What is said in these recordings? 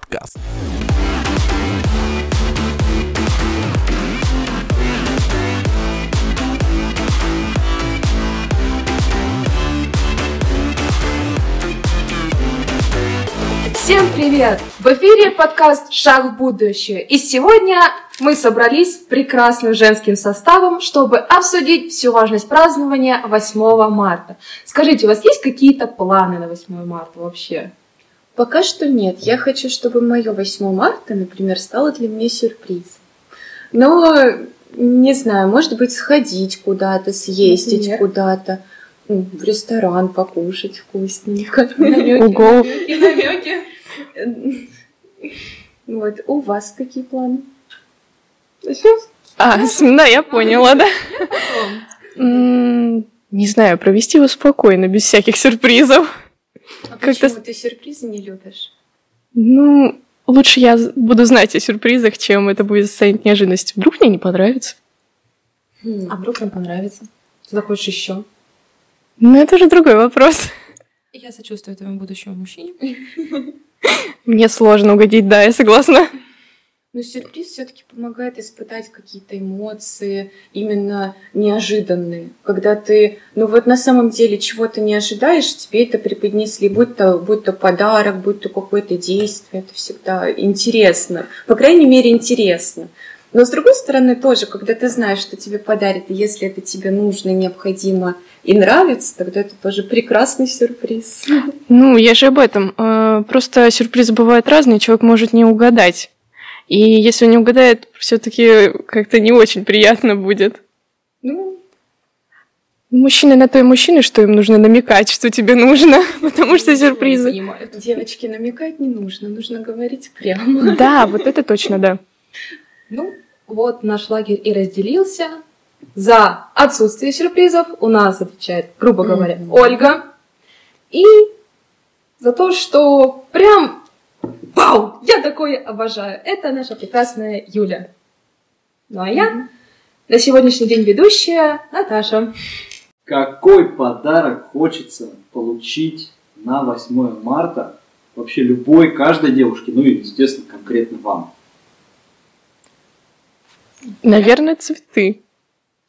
подкаст. Всем привет! В эфире подкаст «Шаг в будущее». И сегодня мы собрались прекрасным женским составом, чтобы обсудить всю важность празднования 8 марта. Скажите, у вас есть какие-то планы на 8 марта вообще? Пока что нет. Я хочу, чтобы мое 8 марта, например, стало для меня сюрпризом. Но, не знаю, может быть, сходить куда-то, съездить Например? куда-то, в ресторан покушать вкусненько. Ого! намеки. Вот, у вас какие планы? А, да, я поняла, да. Не знаю, провести его спокойно, без всяких сюрпризов. А Как-то почему ты сюрпризы не любишь? Ну, лучше я буду знать о сюрпризах, чем это будет станет неожиданностью. Вдруг мне не понравится. А вдруг нам понравится? Ты захочешь еще? Ну, это уже другой вопрос. Я сочувствую твоему будущему мужчине. Мне сложно угодить, да, я согласна. Но сюрприз все-таки помогает испытать какие-то эмоции, именно неожиданные. Когда ты, ну вот на самом деле чего-то не ожидаешь, тебе это преподнесли, будь то, будь то подарок, будь то какое-то действие, это всегда интересно. По крайней мере, интересно. Но с другой стороны тоже, когда ты знаешь, что тебе подарят, и если это тебе нужно, необходимо и нравится, тогда это тоже прекрасный сюрприз. Ну, я же об этом. Э, Просто сюрпризы бывают разные, человек может не угадать. И если он не угадает, все-таки как-то не очень приятно будет. Ну, Мужчины на то и мужчины, что им нужно намекать, что тебе нужно, потому что сюрпризы. девочки, намекать не нужно, нужно говорить прямо. Да, вот это точно, да. Ну, вот наш лагерь и разделился. За отсутствие сюрпризов у нас отвечает, грубо говоря. Ольга. И за то, что прям вау, я такое обожаю. Это наша прекрасная Юля. Ну а я на сегодняшний день ведущая Наташа. Какой подарок хочется получить на 8 марта вообще любой, каждой девушке, ну и, естественно, конкретно вам? Наверное, цветы.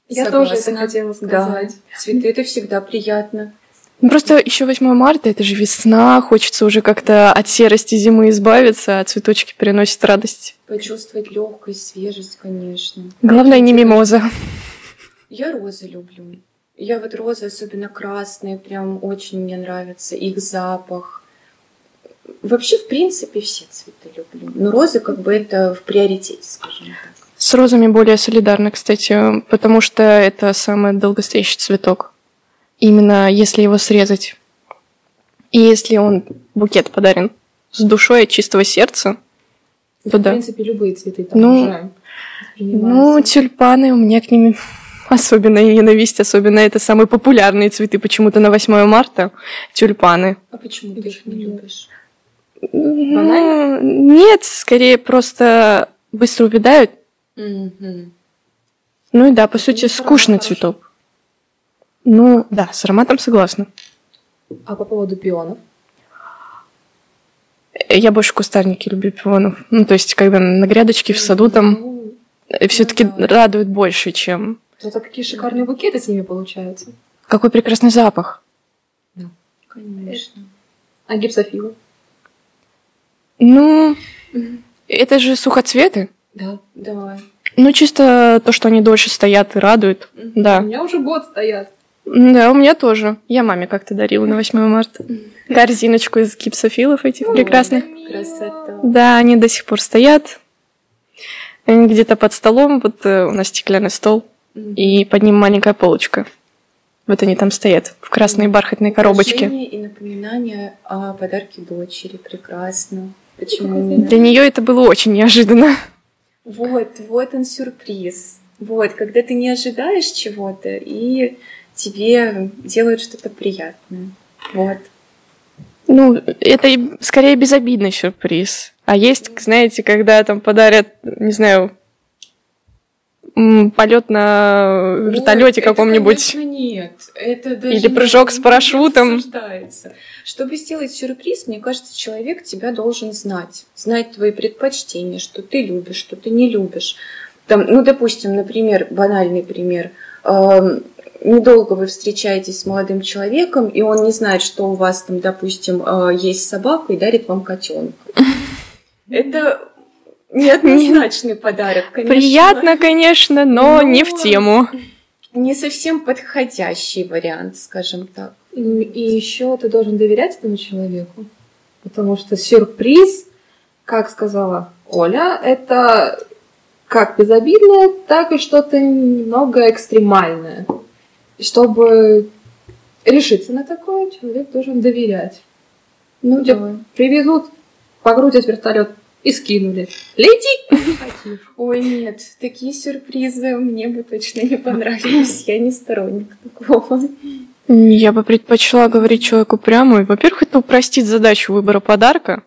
Я Согласна. тоже это хотела Да, сказать. цветы это всегда приятно. Ну, Просто еще 8 марта, это же весна, хочется уже как-то от серости зимы избавиться, а цветочки переносят радость. Почувствовать легкость, свежесть, конечно. Главное, не мимоза. Я розы люблю. Я вот розы, особенно красные, прям очень мне нравятся. Их запах. Вообще, в принципе, все цветы люблю. Но розы как бы это в приоритете, скажем так. С розами более солидарно, кстати, потому что это самый долгостоящий цветок. Именно если его срезать. И если он букет подарен с душой от чистого сердца, то В да. принципе, любые цветы там Ну, уже Ну, тюльпаны, у меня к ним особенная ненависть, особенно это самые популярные цветы почему-то на 8 марта. Тюльпаны. А почему ты их не любишь? Ну, Нет, скорее просто быстро увядают. Мгм. Ну и да, по сути, Ну, скучный цветок. Ну, да, с ароматом согласна. А по поводу пионов? Э, Я больше кустарники люблю пионов. Ну, то есть, когда на грядочке в саду там Ну, все-таки да. радует больше, чем... Зато какие шикарные букеты с ними получаются. Какой прекрасный запах. Конечно. А гипсофилы? Ну, это же сухоцветы. Да. Да. Ну, чисто то, что они дольше стоят и радуют. У Да. меня уже год стоят. Да, у меня тоже. Я маме как-то дарила на 8 марта. Корзиночку из гипсофилов этих прекрасных. Красота. Да, они до сих пор стоят. Они где-то под столом. Вот э, у нас стеклянный стол. И под ним маленькая полочка. Вот они там стоят в красной бархатной коробочке. И напоминание о подарке дочери. Прекрасно. Почему? Для нее это было очень неожиданно. Вот, вот он сюрприз. Вот, когда ты не ожидаешь чего-то, и тебе делают что-то приятное. Вот. Ну, это скорее безобидный сюрприз. А есть, знаете, когда там подарят, не знаю, полет на вертолете каком-нибудь. конечно, нет. Это даже Или не- прыжок с не парашютом. обсуждается. Чтобы сделать сюрприз, мне кажется, человек тебя должен знать. Знать твои предпочтения, что ты любишь, что ты не любишь. Там, ну, допустим, например, банальный пример. Эм, Недолго вы встречаетесь с молодым человеком, и он не знает, что у вас там, допустим, э, есть собака и дарит вам котенка. Это неоднозначный подарок, конечно. Приятно, конечно, но не в Но- тему. Не совсем подходящий вариант, скажем так. Ну, И еще ты должен доверять этому человеку. Потому что сюрприз, как сказала Оля, это как безобидное, так и что-то немного экстремальное. И чтобы решиться на такое, человек должен доверять. Ну, тебе Да. привезут, погрузят в вертолет и скинули. Лети! Ой, нет, такие сюрпризы мне бы точно не понравились. Я не сторонник такого. Я бы предпочла говорить человеку прямо. И, Во-первых, это упростит задачу выбора подарка.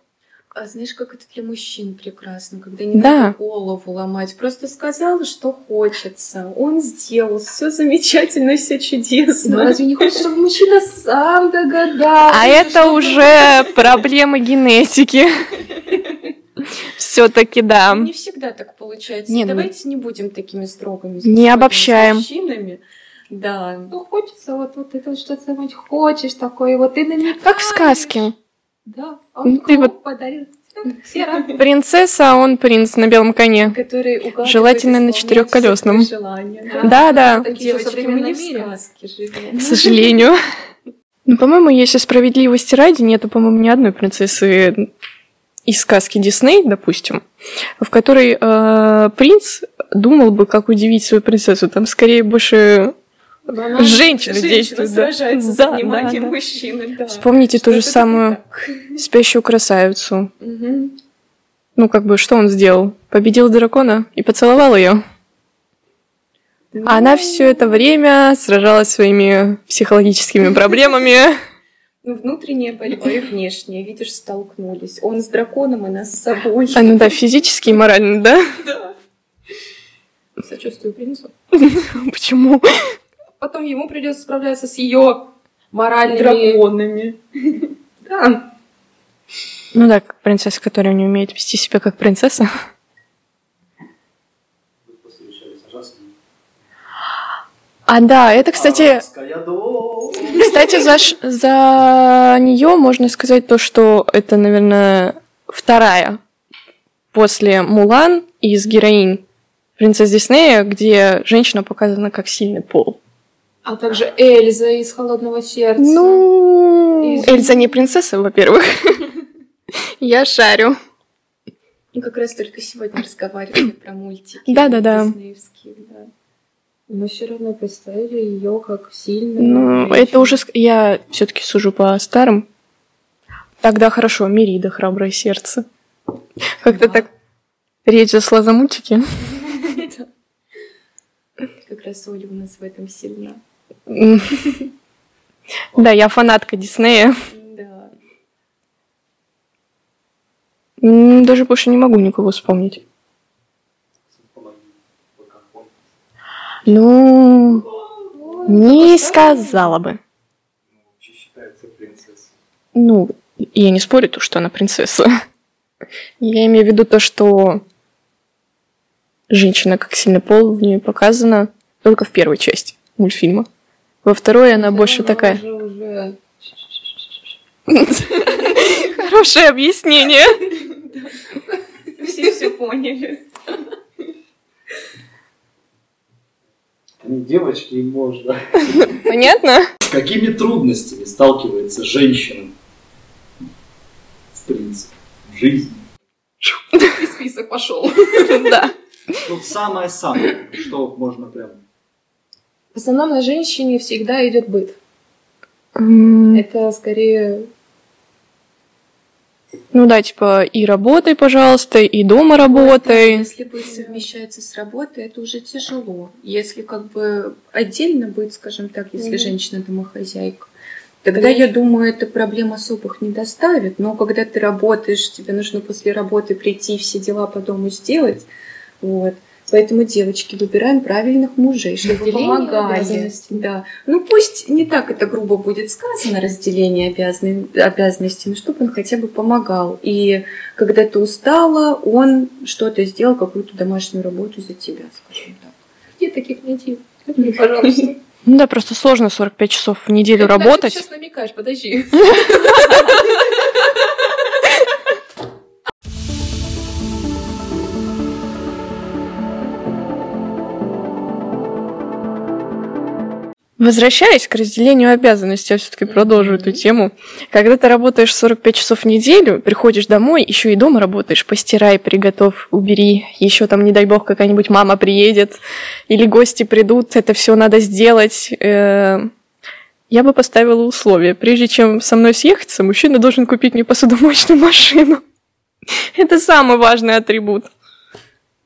А знаешь, как это для мужчин прекрасно, когда не Да. надо голову ломать. Просто сказал, что хочется. Он сделал. Все замечательно, все Ну, чудесно. разве не хочешь, чтобы мужчина сам догадался? А это уже проблема генетики. Все-таки да. Не всегда так получается. Не, ну- Давайте не будем такими строгими. Не обобщаем. мужчинами. Да. Ну, хочется вот, вот это вот что-то хочешь такое, вот ты намекаешь. Как в сказке. Да, Ну, он ты вот- подарил. Все рады. Принцесса, а он принц на белом коне. Который Желательно на четырехколесном. Да. Да, да, Девочки, мы не в живем. к сожалению. Ну, по-моему, если справедливости ради, нету, по-моему, ни одной принцессы из сказки Дисней, допустим, в которой э, принц думал бы, как удивить свою принцессу. Там скорее больше Женщины Женщина действуют. да. сражается Да, за внимание да, да. мужчины, да. Вспомните ту же самую так. спящую красавицу. Мгм. Ну, как бы, что он сделал? Победил дракона и поцеловал ее. А она Ну, все это время сражалась своими психологическими проблемами. Ну, внутренняя борьба и внешняя, видишь, столкнулись. Он с драконом, и нас с собой. А, ну да, физически и морально, да? Да. Сочувствую принцу. Почему? Потом ему придется справляться с ее моральными... Драконами. Да. Ну да, как принцесса, которая не умеет вести себя как принцесса. А да, это, кстати, дочь. кстати, за, ш- за нее можно сказать то, что это, наверное, вторая после Мулан из героинь принцесс Диснея, где женщина показана как сильный пол. А также Эльза из «Холодного сердца». Ну, Из- Эльза не принцесса, во-первых. Я шарю. Мы как раз только сегодня разговаривали про мультики. Да-да-да. да. Но все равно представили ее как сильную. Ну, женщину. это уже... Я все-таки сужу по старым. Тогда хорошо, Мирида, храброе сердце. Как-то Да. так речь зашла за мультики. Как раз Оля у нас в этом сильна. Да, я фанатка Диснея. Да. Даже больше не могу никого вспомнить. Ну, не сказала бы. Ну. Ну, я не спорю, то, что она принцесса. Я имею в виду то, что женщина как сильный пол в ней показана только в первой части мультфильма. Во второй она больше такая. Хорошее объяснение. Все все поняли. Они девочки, им можно. Понятно? С какими трудностями сталкивается женщина? В принципе, в жизни. И список пошел. Да. Ну, самое-самое, что можно прям... В основном на женщине всегда идет быт. М, Это скорее Ну да, типа и работай, пожалуйста, и дома работай. Если быт совмещается с работой, это уже тяжело. Если как бы отдельно быть, скажем так, если Мгм. женщина домохозяйка, тогда, я думаю, это проблем особых не доставит. Но когда ты работаешь, тебе нужно после работы прийти все дела по дому сделать, вот, Поэтому, девочки, выбираем правильных мужей, чтобы Разделение помогали. Да. Ну пусть не так это грубо будет сказано, разделение обязан- обязанностей, но чтобы он хотя бы помогал. И когда ты устала, он что-то сделал, какую-то домашнюю работу за тебя, скажем так. Где таких найти? Мне, пожалуйста. Ну да, просто сложно 45 часов в неделю работать. Ты сейчас намекаешь, подожди. Возвращаясь к разделению обязанностей, я все-таки продолжу эту тему. Когда ты работаешь 45 часов в неделю, приходишь домой, еще и дома работаешь, постирай, приготовь, убери, еще там, не дай бог, какая-нибудь мама приедет, или гости придут, это все надо сделать. Э, Я бы поставила условие. Прежде чем со мной съехаться, мужчина должен купить мне посудомоечную машину. Это самый важный атрибут.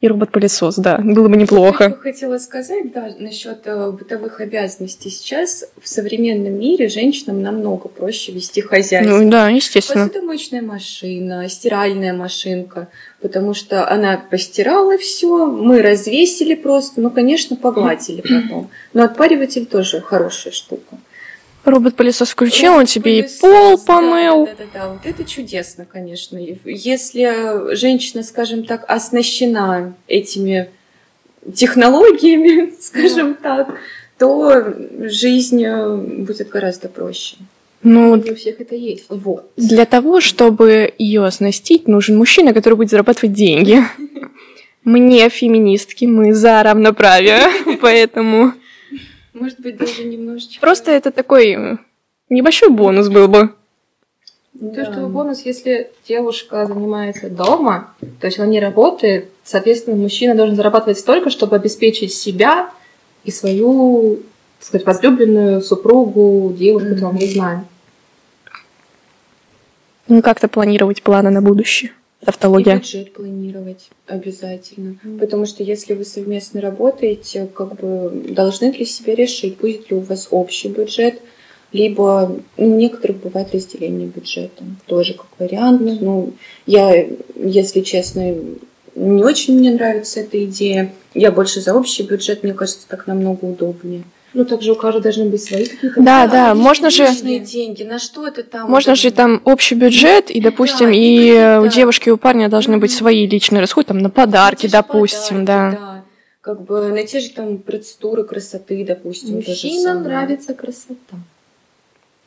И робот-пылесос, да, было бы Я неплохо. бы хотела сказать, да, насчет э, бытовых обязанностей. Сейчас в современном мире женщинам намного проще вести хозяйство. Ну да, естественно. Посудомоечная машина, стиральная машинка, потому что она постирала все, мы развесили просто, ну, конечно, погладили потом. Но отпариватель тоже хорошая штука. Робот-пылесос включил, он тебе и пол да, помыл. Да, да, да, вот это чудесно, конечно. И Если женщина, скажем так, оснащена этими технологиями, скажем так, то жизнь э, будет гораздо проще. Ну, Не у всех это есть. Вот. для того, чтобы ее оснастить, нужен мужчина, который будет зарабатывать деньги. Мне, феминистки, мы за равноправие, поэтому Может быть, даже немножечко... просто это такой небольшой бонус был бы. То, что бонус, если девушка занимается дома, то есть она не работает, соответственно, мужчина должен зарабатывать столько, чтобы обеспечить себя и свою, так сказать, возлюбленную супругу, девушку, там, не знаю. Ну, как-то планировать планы на будущее. И Тавтология. бюджет планировать обязательно. Потому что если вы совместно работаете, как бы должны для себя решить, будет ли у вас общий бюджет, либо ну, у некоторых бывает разделение бюджета. Тоже как вариант. Ну, я, если честно, не очень мне нравится эта идея. Я больше за общий бюджет, мне кажется, так намного удобнее. Ну, также у каждого должны быть свои какие-то... Да, да, лишние- можно же- деньги. На что это там? Можно вот же это? там общий бюджет, и, допустим, Да, и и э, у девушки и у парня должны быть свои личные расходы, там, на подарки, На допустим, подарки, да. Как бы на те же там процедуры красоты, допустим. Мужчинам нравится красота.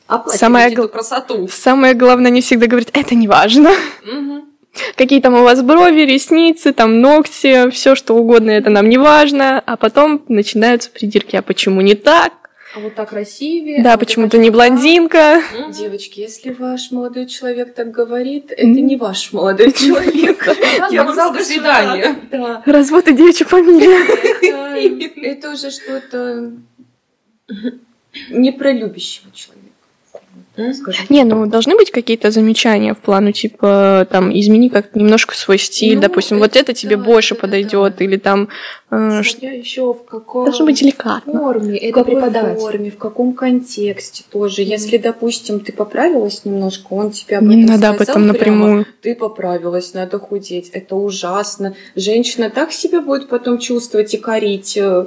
Оплачивайте Самое эту гл- красоту. Самое главное, не всегда говорить, это не важно. Мгм. Какие там у вас брови, ресницы, там ногти, все что угодно, это нам не важно. А потом начинаются придирки, а почему не так? А вот так красивее. Да, а почему ты не блондинка? Девочки, если ваш молодой человек так говорит, это не ваш молодой человек. Я вам Вокзал, до свидания. Да. Развод и девичья фамилия. Это- Это уже что-то не про любящего человека. Скажем. Не, ну должны быть какие-то замечания в плану, типа, там, измени как немножко свой стиль, Ну, допустим, это вот это тебе да, больше да, да, подойдет, да. или там, э, Смотря еще в каком должно быть деликатно. форме В это какой преподать. форме, в каком контексте тоже. Мгм. Если, допустим, ты поправилась немножко, он тебе об Не этом надо об этом прямо, напрямую. ты поправилась, надо худеть. Это ужасно. Женщина так себя будет потом чувствовать и корить э,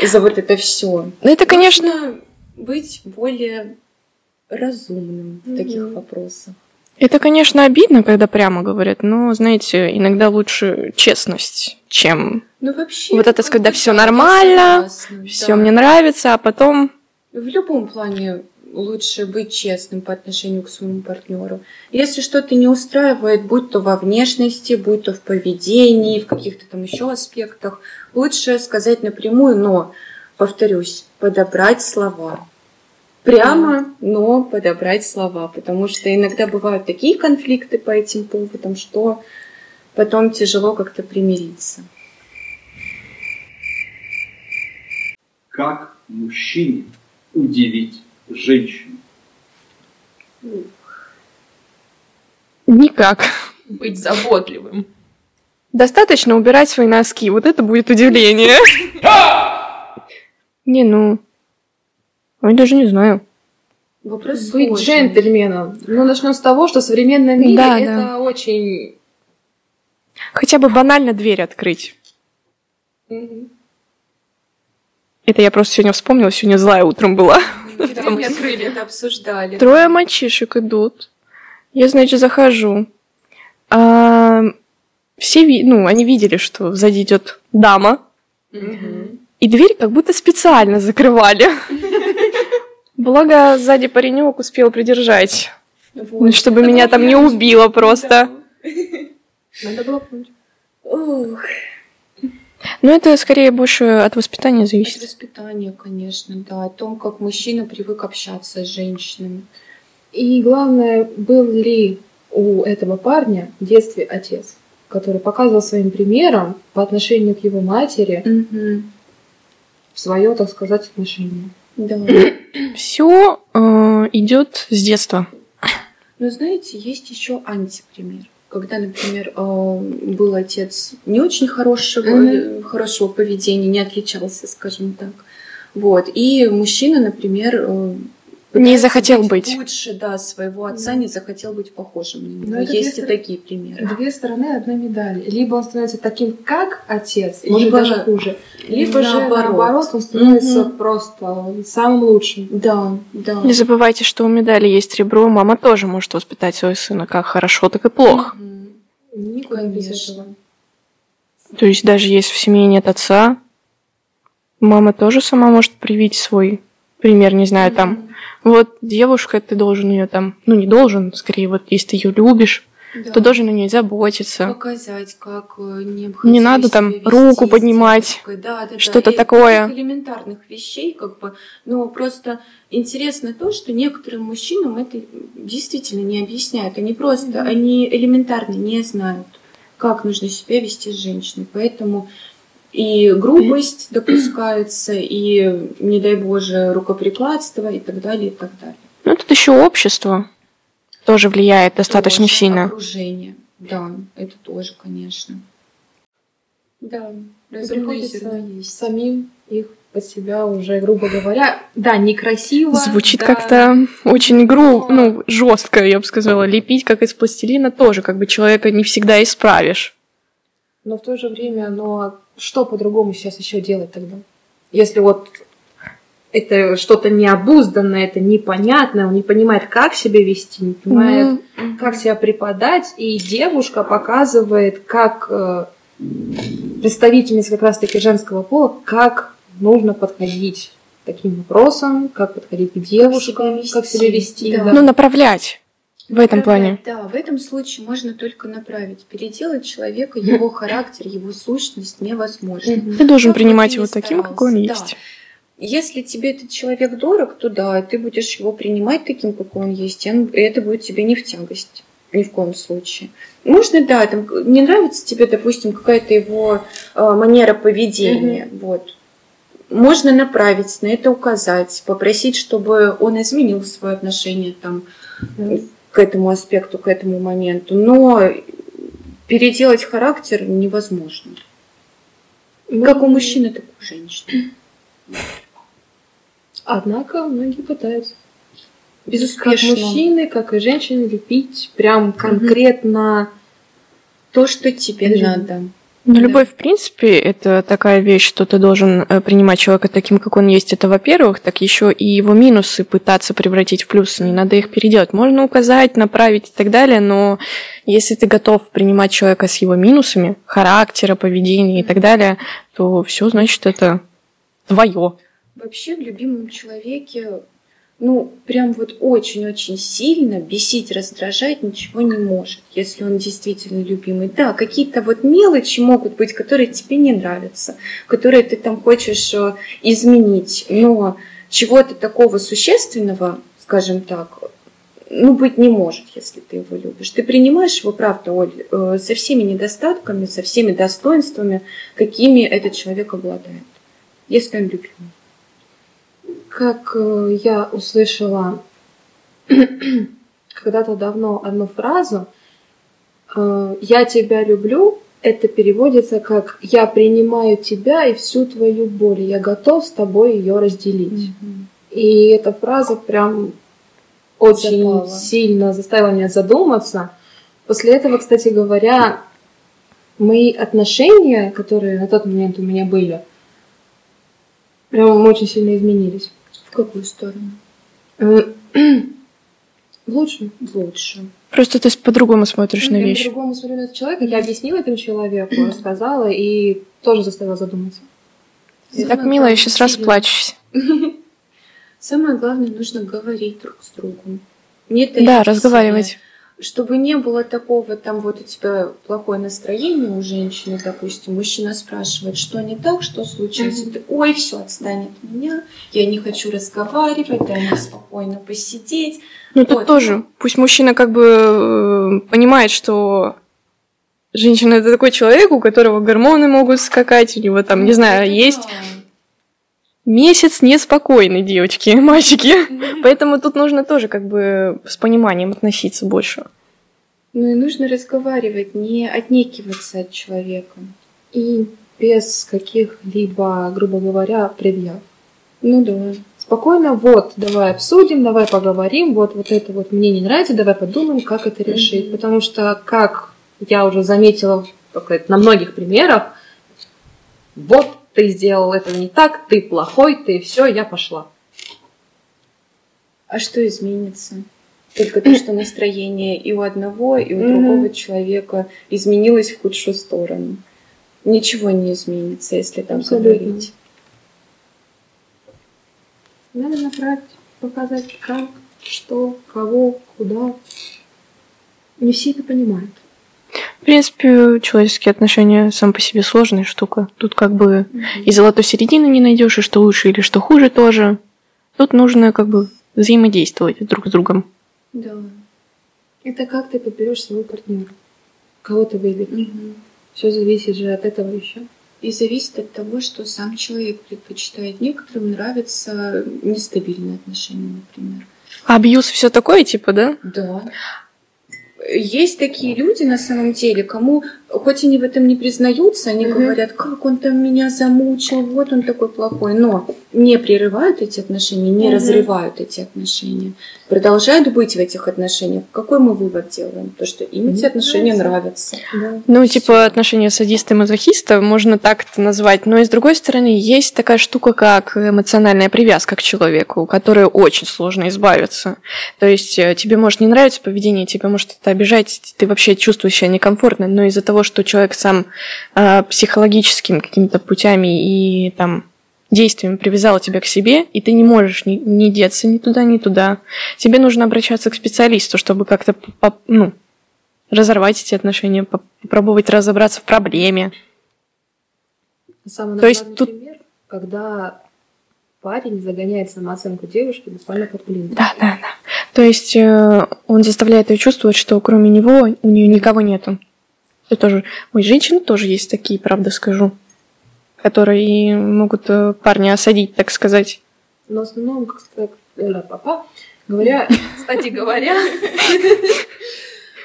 за вот это все. Ну, это, конечно, быть более разумным в таких Мгм. вопросах. это, конечно, обидно, когда прямо говорят, но, знаете, иногда лучше честность, чем Ну вообще. Вот это когда я нормально, все да. мне нравится, а потом В любом плане лучше быть честным по отношению к своему партнеру. Если что-то не устраивает, будь то во внешности, будь то в поведении, в каких-то там еще аспектах, лучше сказать напрямую, но, повторюсь, подобрать слова. Прямо, но подобрать слова, потому что иногда бывают такие конфликты по этим поводам, что потом тяжело как-то примириться. Как мужчине удивить женщину? никак. Быть заботливым. Достаточно убирать свои носки, вот это будет удивление. Не, ну, я даже не знаю. Вопрос Быть сложный. джентльменом. Ну, начнем с того, что в современном мире Да, это да. очень... Хотя бы банально дверь открыть. Это я просто сегодня вспомнила, сегодня злая утром была. Да, мы открыли, это обсуждали. Трое мальчишек идут. Я, значит, захожу. А, все, ви- ну, они видели, что сзади идет дама, Мгм. и дверь как будто специально закрывали. Благо, сзади паренек успел придержать, Вот. ну, чтобы Это меня там не убило просто. Надо было пнуть. Ох, Но это скорее больше от воспитания от зависит. воспитания, конечно, да, о том, как мужчина привык общаться с женщинами. И главное, был ли у этого парня в детстве отец, который показывал своим примером по отношению к его матери Мгм. свое, так сказать, отношение. Да. Все идет с детства. Но знаете, есть еще антипример. Когда, например, э, был отец не очень хорошего, э, хорошего поведения, не отличался, скажем так. Вот. И мужчина, например, э, Не захотел быть. лучше, да, своего отца, Да. не захотел быть похожим на него. Но это Есть и такие примеры. Две стороны одной медали. Либо он становится таким, как отец, может Либо даже хуже. Либо же наоборот. наоборот, он становится Мгм. просто самым лучшим. Да, да. Не забывайте, что у медали есть ребро. Мама тоже может воспитать своего сына как хорошо, так и плохо. Мгм. Никуда без Конечно. этого. То есть даже если в семье нет отца, мама тоже сама может привить свой пример, не знаю, там, вот девушка, ты должен ее там, ну не должен, скорее, вот если ты ее любишь, Да. то должен о ней заботиться. показать, как э, необходимо Не надо там вести руку поднимать, да, да, что-то да. Такое. таких элементарных вещей, как бы, но просто интересно то, что некоторым мужчинам это действительно не объясняют. Они просто, Мгм. они элементарно не знают, как нужно себя вести с женщиной. Поэтому и грубость допускается, и, не дай Боже, рукоприкладство и так далее, и так далее. Ну, тут еще общество тоже влияет достаточно Тоже сильно. Окружение. Да, это тоже, конечно. Да, разумное Приходится самим их под себя уже, грубо говоря, да, некрасиво. Звучит да, как-то очень гру, Но- ну, жестко, я бы сказала. Лепить как из пластилина тоже, как бы человека не всегда исправишь. Но в то же время, ну а что по-другому сейчас еще делать тогда? Если вот это что-то необузданное, это непонятное, он не понимает, как себя вести, не понимает, Ну, как себя преподать, и девушка показывает, как э, представительница как раз-таки женского пола, как нужно подходить к таким вопросам, как подходить к девушкам, себя как себя вести, вести. да. да. ну, направлять в этом плане. Да, в этом случае можно только направить. Переделать человека, его характер, его сущность невозможно. Ты должен Как бы принимать его таким, какой он да. есть. Если тебе этот человек дорог, то да, ты будешь его принимать таким, какой он есть, и это будет тебе не в тягость. Ни в коем случае. Можно, да, там не нравится тебе, допустим, какая-то его э, манера поведения. Вот. Можно направить, на это указать, попросить, чтобы он изменил свое отношение там, к этому аспекту, к этому моменту. Но переделать характер невозможно. Как у мужчины, так и у женщины. Однако многие пытаются. Как Безуспешно. мужчины, как и женщины, лепить прям конкретно. То, что тебе Жизнь. надо. Да. любовь, в принципе, это такая вещь, что ты должен э, принимать человека таким, как он есть. Это, во-первых, так еще и его минусы пытаться превратить в плюсы. Не надо их переделать. Можно указать, направить и так далее, но если ты готов принимать человека с его минусами, характера, поведения и так далее, то все, значит, это твое. Вообще в любимом человеке, ну, прям вот очень-очень сильно бесить, раздражать ничего не может, если он действительно любимый. Да, какие-то вот мелочи могут быть, которые тебе не нравятся, которые ты там хочешь э, изменить, но чего-то такого существенного, скажем так, ну, быть не может, если ты его любишь. Ты принимаешь его, правда, Оль, э, со всеми недостатками, со всеми достоинствами, какими этот человек обладает, если он любимый. Как э, я услышала когда-то давно одну фразу э, «Я тебя люблю» это переводится как «Я принимаю тебя и всю твою боль, я готов с тобой ее разделить». И эта фраза прям очень Запала. сильно заставила меня задуматься. После этого, кстати говоря, мои отношения, которые на тот момент у меня были, прям очень сильно изменились. В какую сторону? Э, В лучшую. В лучшую. Просто ты по-другому смотришь на Я вещи. по-другому смотрю на этого человека. Я объяснила этому человеку, рассказала и тоже заставила задуматься. Так Самое мило, я сейчас расплачусь. Самое главное, нужно говорить друг с другом. Не Да, разговаривать. Чтобы не было такого, там вот у тебя плохое настроение у женщины, допустим, мужчина спрашивает, что не так, что случилось. И ты, Ой, все, отстань от меня, я не хочу разговаривать, дай мне спокойно посидеть. Ну тут Вот. тоже. Пусть мужчина как бы э, понимает, что женщина это такой человек, у которого гормоны могут скакать, у него там, не знаю, Это есть. Месяц неспокойный, девочки, мальчики. Поэтому тут нужно тоже как бы с пониманием относиться больше. Ну и нужно разговаривать, не отнекиваться от человека. И без каких-либо, грубо говоря, предъяв. Ну да. Спокойно, вот, давай обсудим, давай поговорим, вот, вот это вот мне не нравится, давай подумаем, как это решить. Мгм. Потому что, как я уже заметила на многих примерах, вот ты сделал это не так, ты плохой, ты все, я пошла. А что изменится? Только то, что настроение и у одного, и у Мгм. другого человека изменилось в худшую сторону. Ничего не изменится, если там Абсолютно. говорить. Надо набрать, показать, как, что, кого, куда. Не все это понимают. В принципе, человеческие отношения сам по себе сложная штука. Тут как бы и золотой середины не найдешь, и что лучше или что хуже тоже. Тут нужно как бы взаимодействовать друг с другом. Да. Это как ты подберешь своего партнера. Кого ты выберешь. Мгм. Все зависит же от этого еще. И зависит от того, что сам человек предпочитает. Некоторым нравятся нестабильные отношения, например. А абьюз все такое, типа, да? Да. Есть такие люди на самом деле, кому, хоть они в этом не признаются, они Мгм. говорят, как он там меня замучил, вот он такой плохой, но не прерывают эти отношения, не Мгм. разрывают эти отношения, продолжают быть в этих отношениях. Какой мы вывод делаем? То, что им эти Мне отношения нравятся. Да. Ну, Всё. типа, отношения садиста и мазохиста можно так это назвать. Но и с другой стороны, есть такая штука, как эмоциональная привязка к человеку, которой очень сложно избавиться. То есть э, тебе может не нравиться поведение, тебе может это обижать, ты вообще чувствуешь себя некомфортно, но из-за того, что человек сам э, психологическим какими-то путями и там действиями привязал тебя к себе, и ты не можешь ни, ни деться ни туда, ни туда. Тебе нужно обращаться к специалисту, чтобы как-то ну, разорвать эти отношения, поп- попробовать разобраться в проблеме. Самый То есть тут- пример, когда парень загоняет самооценку девушки буквально под блин. Да, да, да. То есть э, он заставляет ее чувствовать, что кроме него у нее никого нету. Это тоже. Ой, женщины тоже есть такие, правда скажу, которые могут э, парня осадить, так сказать. Но в основном, как сказать, э, папа, говоря, кстати говоря,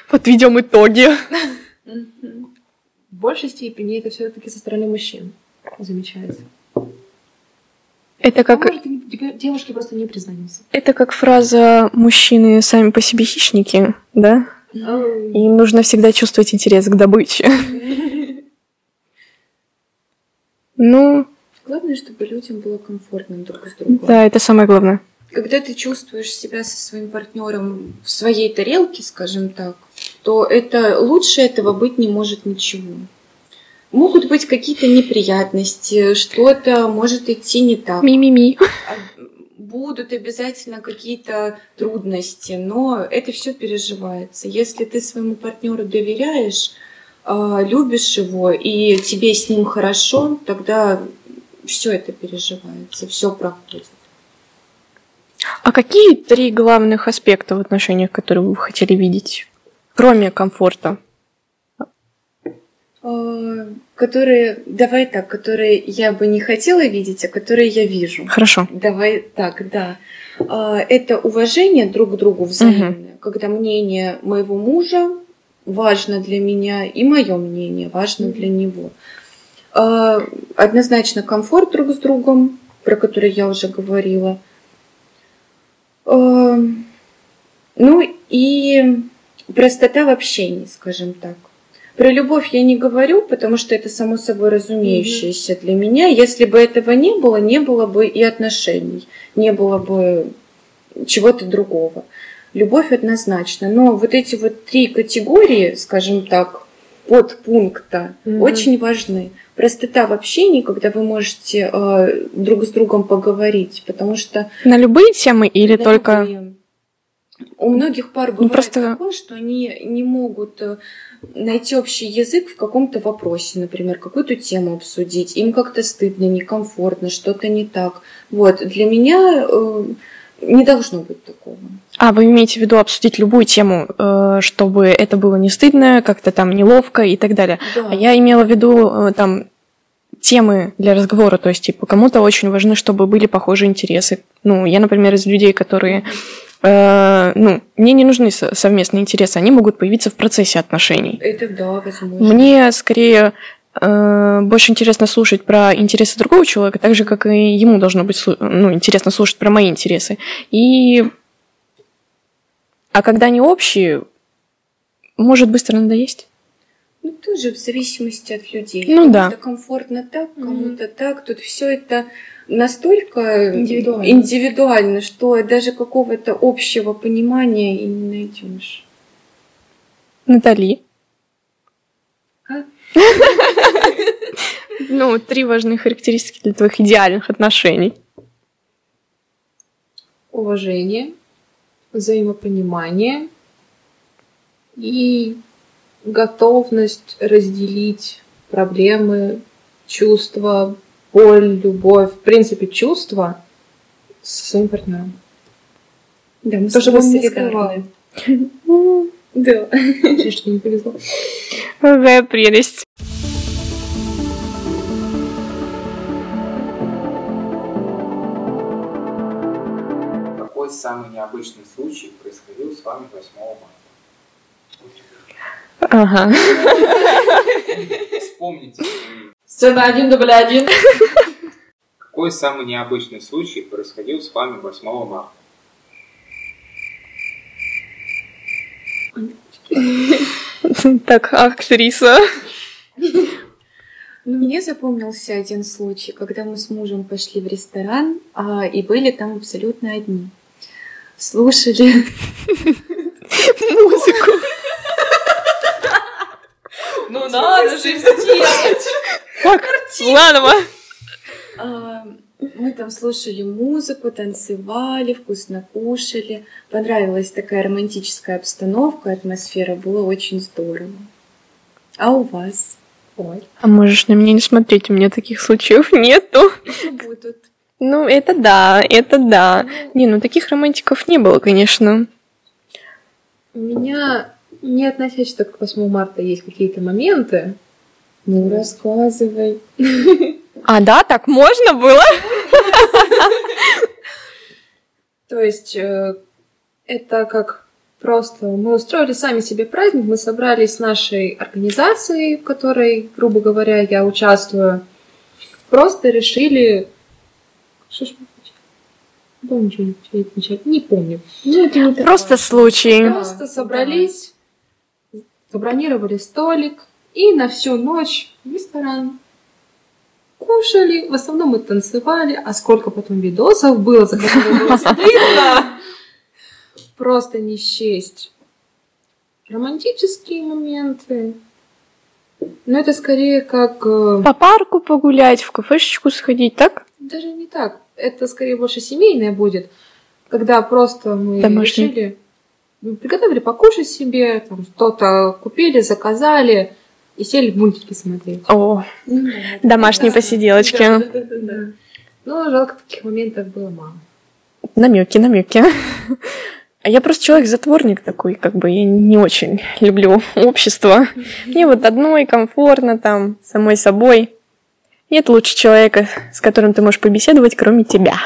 Подведем итоги. в большей степени это все-таки со стороны мужчин замечается. Это А как, может, и де- девушки просто не признаются. это как фраза «мужчины сами по себе хищники», да? Им нужно всегда чувствовать интерес к добыче. Ну, Главное, чтобы людям было комфортно друг с другом. да, это самое главное. Когда ты чувствуешь себя со своим партнером в своей тарелке, скажем так, то это лучше этого быть не может ничего. Могут быть какие-то неприятности, что-то может идти не так. Ми-ми-ми. Будут обязательно какие-то трудности, но это все переживается. Если ты своему партнеру доверяешь, а, любишь его и тебе с ним хорошо, тогда все это переживается, все проходит. А какие три главных аспекта в отношениях, которые вы хотели видеть, кроме комфорта? А, Которые, давай так, которые я бы не хотела видеть, а которые я вижу. Хорошо. Давай так, да. А, Это уважение друг к другу взаимное, когда мнение моего мужа важно для меня и мое мнение важно для него. А, Однозначно комфорт друг с другом, про который я уже говорила. Ну и простота в общении, скажем так. Про любовь я не говорю, потому что это само собой разумеющееся для меня. Если бы этого не было, не было бы и отношений, не было бы чего-то другого. Любовь однозначно. Но вот эти вот три категории, скажем так, подпункта Мгм. очень важны. Простота в общении, когда вы можете э, друг с другом поговорить, потому что На любые темы или да, только... любые. У многих пар бывает просто- такое, что они не могут э, найти общий язык в каком-то вопросе, например, какую-то тему обсудить. Им как-то стыдно, некомфортно, что-то не так. Вот. Для меня э, не должно быть такого. А, вы имеете в виду обсудить любую тему, э, чтобы это было не стыдно, как-то там неловко и так далее. Да. А я имела в виду там темы для разговора, то есть, типа, кому-то очень важно, чтобы были похожие интересы. Ну, я, например, из людей, которые, э, ну, мне не нужны со- совместные интересы, они могут появиться в процессе отношений. Это да, возможно. Мне скорее э, больше интересно слушать про интересы другого человека, так же, как и ему должно быть ну, интересно слушать про мои интересы. И... А когда они общие, может быстро надоесть. Ну, тоже в зависимости от людей. Ну да. Кому-то комфортно так, кому-то так. Тут все это настолько Индивидуально. индивидуально, что даже какого-то общего понимания и не найдешь. Натали. А? Ну, три важные характеристики для твоих идеальных отношений. Уважение, взаимопонимание и готовность разделить проблемы, чувства, боль, любовь, в принципе, чувства со своим партнером. Да, мы То, тобой он не скрывал. Да. Жаль, что не повезло. Какая прелесть. Какой самый необычный случай происходил с вами 8 марта? Ага. Вспомните. Сцена один, дубль один. Какой самый необычный случай происходил с вами 8 марта? Так, актриса. Ну, мне запомнился один случай, когда мы с мужем пошли в ресторан а, и были там абсолютно одни. Слушали Музыку. Ну надо же сделать. Так, Ланова. А, Мы там слушали музыку, танцевали, вкусно кушали. Понравилась такая романтическая обстановка, атмосфера, было очень здорово. А у вас? Ой. А можешь на меня не смотреть, у меня таких случаев нету. Будут. Ну, это да, это да. Не, ну таких романтиков не было, конечно. У меня, не относящиеся к 8 марта, есть какие-то моменты. Ну, рассказывай. А, да, так можно было? То есть э, это как просто мы устроили сами себе праздник, мы собрались с нашей организацией, в которой, грубо говоря, я участвую, просто решили... Что ж мы? Да, ничего не отмечали, не помню. Ну, это не Просто случай. Да. Просто собрались, забронировали столик и на всю ночь в ресторан. Кушали, в основном мы танцевали, а сколько потом видосов было, за которые было стыдно. Просто не счесть. Романтические моменты. Но это скорее как... э, По парку погулять, в кафешечку сходить, так? Даже не так. Это скорее больше семейное будет, когда просто мы Домашний. решили, приготовили покушать себе, там что-то купили, заказали и сели мультики смотреть. О, Ну, домашние Да. посиделочки. Да. Но жалко, таких моментов было мало. Намеки, намеки. А я просто человек-затворник такой, как бы я не очень люблю общество. Мне вот одной комфортно там, самой собой. Нет лучше человека, с которым ты можешь побеседовать, кроме тебя.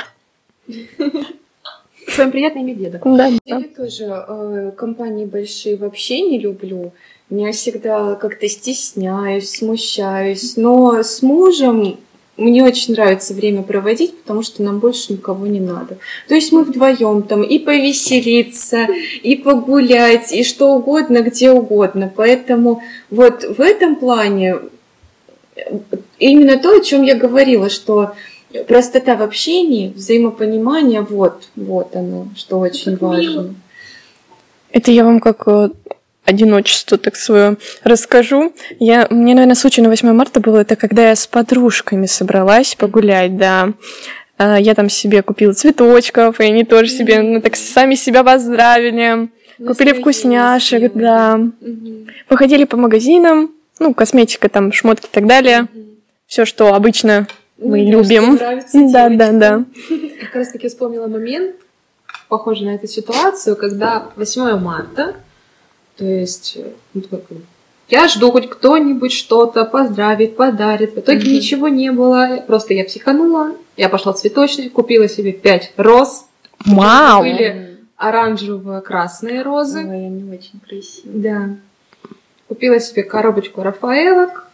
С вами приятно иметь деда. Да, Я тоже э, компании большие вообще не люблю. Я всегда как-то стесняюсь, смущаюсь. Но с мужем мне очень нравится время проводить, потому что нам больше никого не надо. То есть мы вдвоем там и повеселиться, и погулять, и что угодно, где угодно. Поэтому вот в этом плане именно то, о чем я говорила, что простота в общении, взаимопонимание, вот, вот оно, что очень важно. Это я вам как э, одиночество так свое расскажу. Я, мне, наверное, случай на 8 марта был, это когда я с подружками собралась погулять, да. А, Я там себе купила цветочков, и они тоже себе, ну, так сами себя поздравили. Купили вкусняшек, да. Походили по магазинам, ну, косметика, там, шмотки и так далее. Все, что обычно мы Ну, просто любим. нравится Да, да, да. Как раз таки вспомнила момент, похожий на эту ситуацию, когда 8 марта, то есть, э, ну, как я жду хоть кто-нибудь что-то поздравит, подарит. В итоге Мгм. ничего не было. Просто я психанула. Я пошла в цветочный, купила себе 5 роз. Вау! Были оранжево-красные розы. Ой, они очень красивые. Да. Купила себе коробочку Рафаэлок.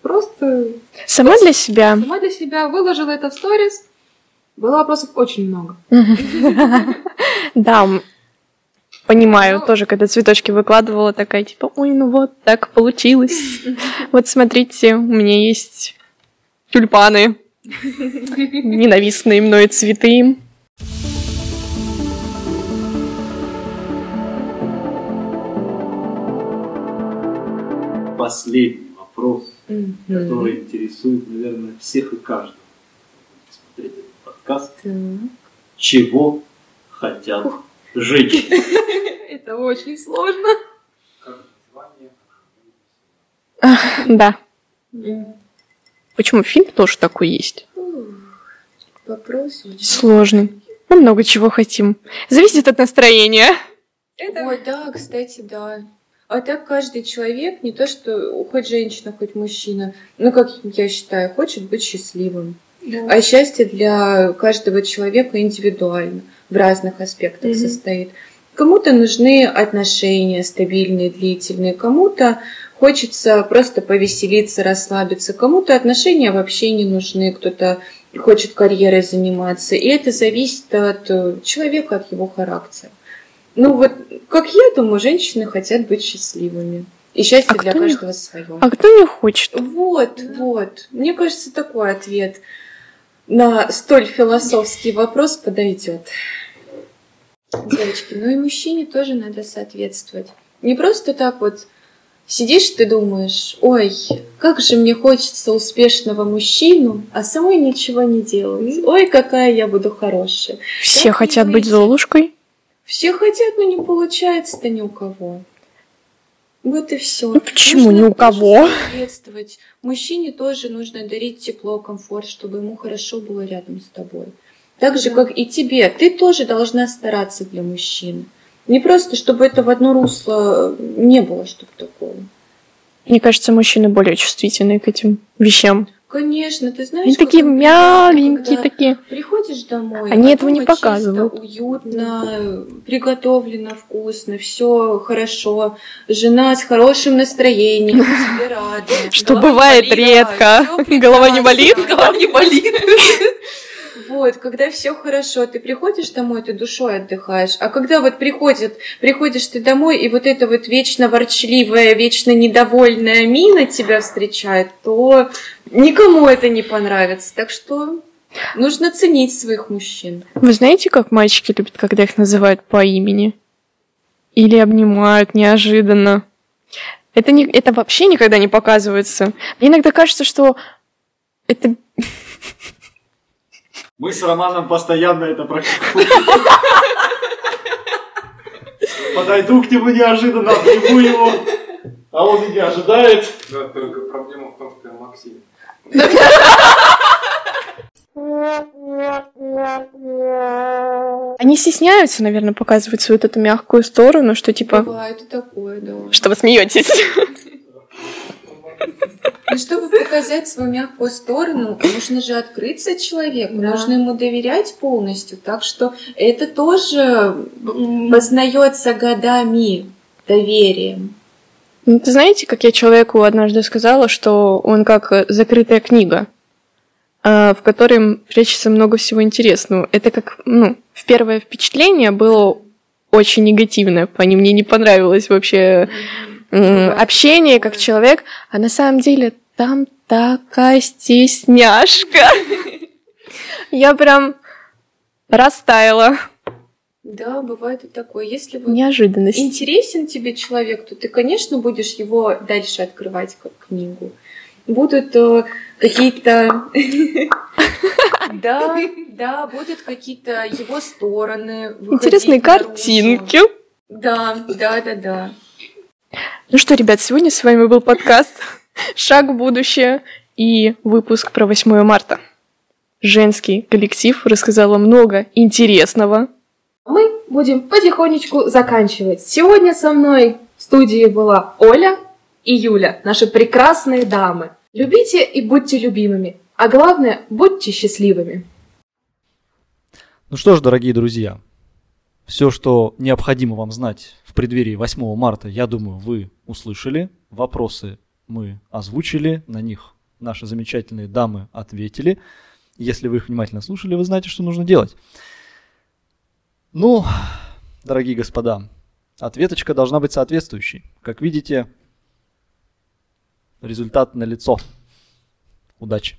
Просто Сама для себя. сама для себя выложила это в сторис. Было вопросов очень много. Да, понимаю, Ну. тоже, когда цветочки выкладывала, такая, типа, ой, ну вот, так получилось. Вот смотрите, у меня есть тюльпаны, ненавистные мной цветы. Последний вопрос, который интересует, наверное, всех и каждого. Смотреть этот подкаст. Чего хотят женщины? Это очень сложно. Да. Почему фильм тоже такой есть? Вопрос Сложный. Мы много чего хотим. Зависит от настроения. Ой, да, кстати, да. А так каждый человек, не то что хоть женщина, хоть мужчина, ну, как я считаю, хочет быть счастливым. А счастье для каждого человека индивидуально, в разных аспектах Мгм. состоит. Кому-то нужны отношения стабильные, длительные, кому-то хочется просто повеселиться, расслабиться, кому-то отношения вообще не нужны, кто-то хочет карьерой заниматься. И это зависит от э, человека, от его характера. Ну вот, как я думаю, женщины хотят быть счастливыми. И счастье А для кто не- каждого свое. А кто не хочет? Вот, вот. Мне кажется, такой ответ на столь философский вопрос подойдет. Девочки, ну и мужчине тоже надо соответствовать. Не просто так вот сидишь ты думаешь, ой, как же мне хочется успешного мужчину, а самой ничего не делать. Ой, какая я буду хорошая. Все не хотят быть? Золушкой. Все хотят, но не получается-то ни у кого. Вот и все. Ну почему ни у кого? Соответствовать. Мужчине тоже нужно дарить тепло, комфорт, чтобы ему хорошо было рядом с тобой. Так же, Да. как и тебе. Ты тоже должна стараться для мужчины. Не просто, чтобы это в одно русло не было, чтобы такого. Мне кажется, мужчины более чувствительны к этим вещам. Конечно, ты знаешь, Они такие мяленькие, такие. Приходишь домой, Они этого не дома чисто, показывают. уютно, приготовлено вкусно, все хорошо. Жена с хорошим настроением, тебе рада. Что бывает редко. Голова не болит? Голова не болит. Вот, когда все хорошо, ты приходишь домой, ты душой отдыхаешь. А когда вот приходит, приходишь ты домой, и вот эта вот вечно ворчливая, вечно недовольная мина тебя встречает, то никому это не понравится. Так что нужно ценить своих мужчин. Вы знаете, как мальчики любят, когда их называют по имени? Или обнимают неожиданно? Это, не, это вообще никогда не показывается. Мне иногда кажется, что это... Мы с Романом постоянно это практикуем. Подойду к нему неожиданно, обниму его, а он и не ожидает. Да, только проблема в том, что я Максим. Они стесняются, наверное, показывать свою вот эту мягкую сторону, что типа... Бывает и такое, да. Что вы смеетесь? И чтобы показать свою мягкую сторону, нужно же открыться человеку, Да. нужно ему доверять полностью. Так что это тоже познается годами доверием. Ну, Ты знаете, как я человеку однажды сказала, что он как закрытая книга. а, в котором прячется много всего интересного. Это как, ну, в первое впечатление было очень негативное. Они мне не понравилось вообще общение как человек, а на самом деле там такая стесняшка. Я прям растаяла. Да, бывает и такое. Если вот Неожиданность. интересен тебе человек, то ты, конечно, будешь его дальше открывать как книгу. Будут э, какие-то... Да, да, будут какие-то его стороны. Интересные картинки. Да, да, да, да. Ну что, ребят, сегодня с вами был подкаст «Шаг в будущее» и выпуск про 8 марта. Женский коллектив рассказала много интересного. Мы будем потихонечку заканчивать. Сегодня со мной в студии была Оля и Юля, наши прекрасные дамы. Любите и будьте любимыми, а главное, будьте счастливыми. Ну что ж, дорогие друзья, все, что необходимо вам знать в преддверии 8 марта, я думаю, вы услышали. Вопросы мы озвучили, на них наши замечательные дамы ответили. Если вы их внимательно слушали, вы знаете, что нужно делать. Ну, дорогие господа, ответочка должна быть соответствующей. Как видите, результат налицо. Удачи!